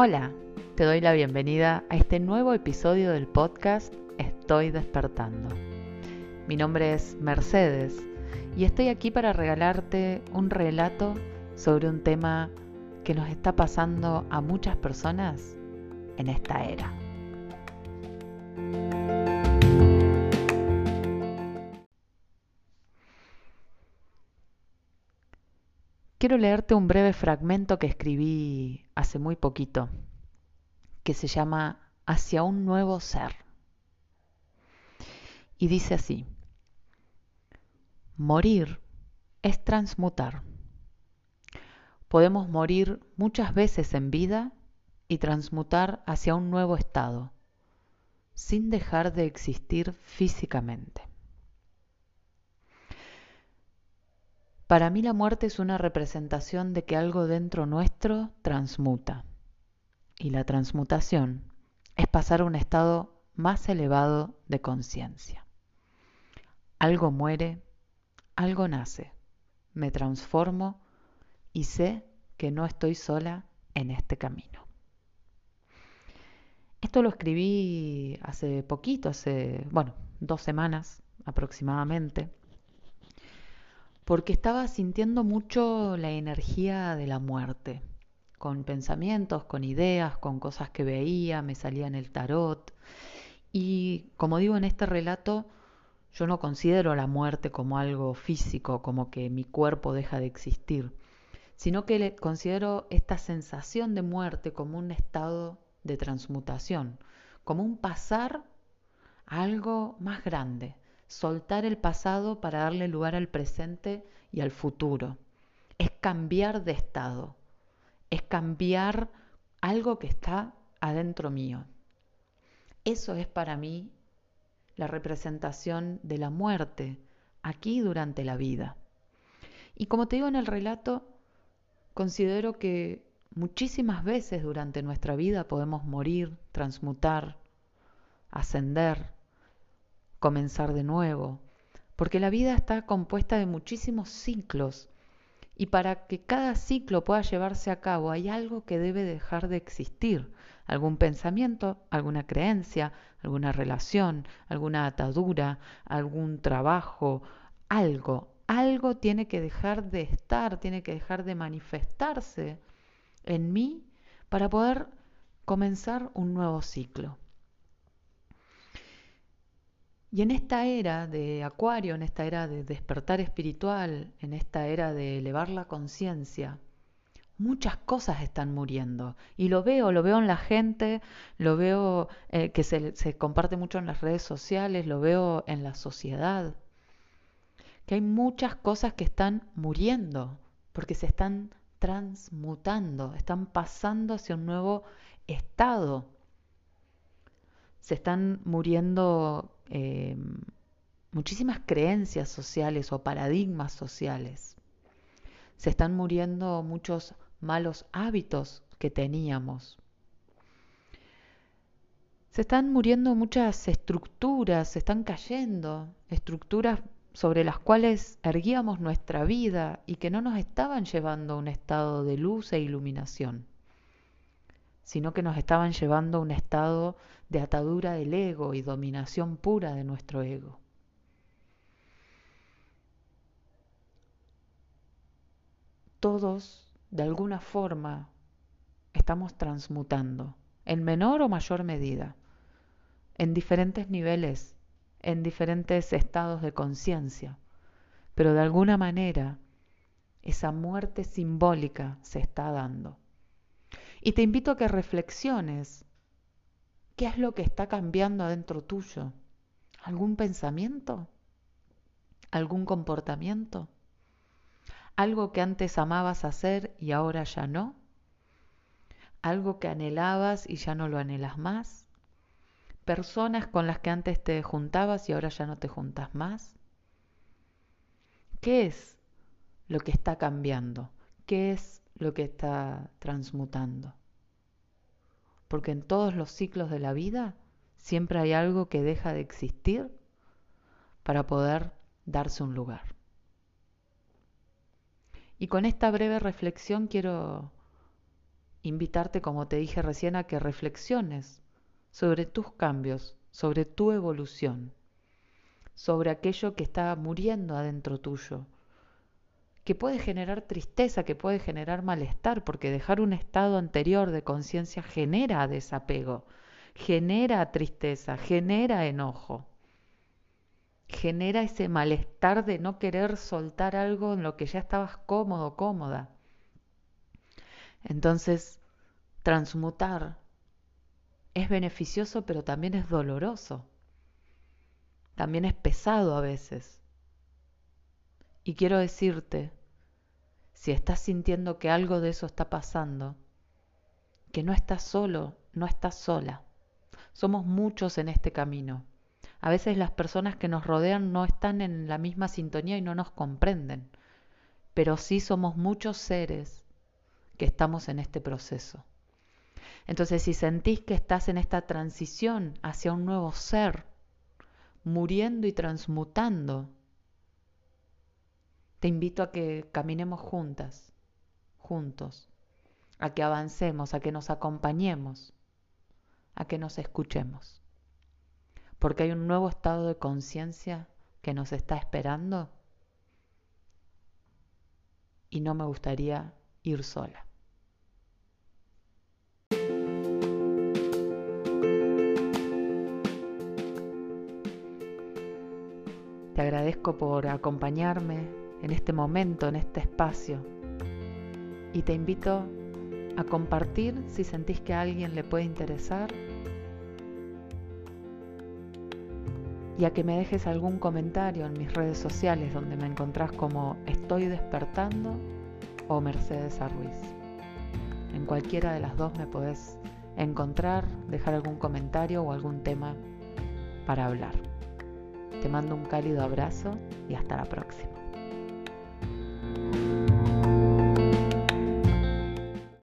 Hola, te doy la bienvenida a este nuevo episodio del podcast Estoy despertando. Mi nombre es Mercedes y estoy aquí para regalarte un relato sobre un tema que nos está pasando a muchas personas en esta era. Quiero leerte un breve fragmento que escribí hace muy poquito, que se llama Hacia un nuevo ser. Y dice así, morir es transmutar. Podemos morir muchas veces en vida y transmutar hacia un nuevo estado, sin dejar de existir físicamente. Para mí la muerte es una representación de que algo dentro nuestro transmuta. Y la transmutación es pasar a un estado más elevado de conciencia. Algo muere, algo nace, me transformo y sé que no estoy sola en este camino. Esto lo escribí hace poquito, hace, bueno, dos semanas aproximadamente porque estaba sintiendo mucho la energía de la muerte, con pensamientos, con ideas, con cosas que veía, me salía en el tarot. Y como digo en este relato, yo no considero la muerte como algo físico, como que mi cuerpo deja de existir, sino que considero esta sensación de muerte como un estado de transmutación, como un pasar a algo más grande, soltar el pasado para darle lugar al presente y al futuro. Es cambiar de estado, es cambiar algo que está adentro mío. Eso es para mí la representación de la muerte aquí durante la vida. Y como te digo en el relato, considero que muchísimas veces durante nuestra vida podemos morir, transmutar, ascender, comenzar de nuevo, porque la vida está compuesta de muchísimos ciclos y para que cada ciclo pueda llevarse a cabo hay algo que debe dejar de existir, algún pensamiento, alguna creencia, alguna relación, alguna atadura, algún trabajo, algo, algo tiene que dejar de estar, tiene que dejar de manifestarse en mí para poder comenzar un nuevo ciclo. Y en esta era de Acuario, en esta era de despertar espiritual, en esta era de elevar la conciencia, muchas cosas están muriendo. Y lo veo, lo veo en la gente, lo veo eh, que se, se comparte mucho en las redes sociales, lo veo en la sociedad. Que hay muchas cosas que están muriendo, porque se están transmutando, están pasando hacia un nuevo estado. Se están muriendo eh, muchísimas creencias sociales o paradigmas sociales. Se están muriendo muchos malos hábitos que teníamos. Se están muriendo muchas estructuras, se están cayendo, estructuras sobre las cuales erguíamos nuestra vida y que no nos estaban llevando a un estado de luz e iluminación sino que nos estaban llevando a un estado de atadura del ego y dominación pura de nuestro ego. Todos, de alguna forma, estamos transmutando, en menor o mayor medida, en diferentes niveles, en diferentes estados de conciencia, pero de alguna manera esa muerte simbólica se está dando. Y te invito a que reflexiones. ¿Qué es lo que está cambiando adentro tuyo? ¿Algún pensamiento? ¿Algún comportamiento? ¿Algo que antes amabas hacer y ahora ya no? ¿Algo que anhelabas y ya no lo anhelas más? ¿Personas con las que antes te juntabas y ahora ya no te juntas más? ¿Qué es lo que está cambiando? ¿Qué es lo que está transmutando. Porque en todos los ciclos de la vida siempre hay algo que deja de existir para poder darse un lugar. Y con esta breve reflexión quiero invitarte, como te dije recién, a que reflexiones sobre tus cambios, sobre tu evolución, sobre aquello que está muriendo adentro tuyo, que puede generar tristeza, que puede generar malestar, porque dejar un estado anterior de conciencia genera desapego, genera tristeza, genera enojo, genera ese malestar de no querer soltar algo en lo que ya estabas cómodo, cómoda. Entonces, transmutar es beneficioso, pero también es doloroso. También es pesado a veces. Y quiero decirte si estás sintiendo que algo de eso está pasando, que no estás solo, no estás sola. Somos muchos en este camino. A veces las personas que nos rodean no están en la misma sintonía y no nos comprenden, pero sí somos muchos seres que estamos en este proceso. Entonces, si sentís que estás en esta transición hacia un nuevo ser, muriendo y transmutando, te invito a que caminemos juntas, juntos, a que avancemos, a que nos acompañemos, a que nos escuchemos. Porque hay un nuevo estado de conciencia que nos está esperando y no me gustaría ir sola. Te agradezco por acompañarme en este momento, en este espacio. Y te invito a compartir si sentís que a alguien le puede interesar y a que me dejes algún comentario en mis redes sociales donde me encontrás como Estoy despertando o Mercedes Arruiz. En cualquiera de las dos me podés encontrar, dejar algún comentario o algún tema para hablar. Te mando un cálido abrazo y hasta la próxima.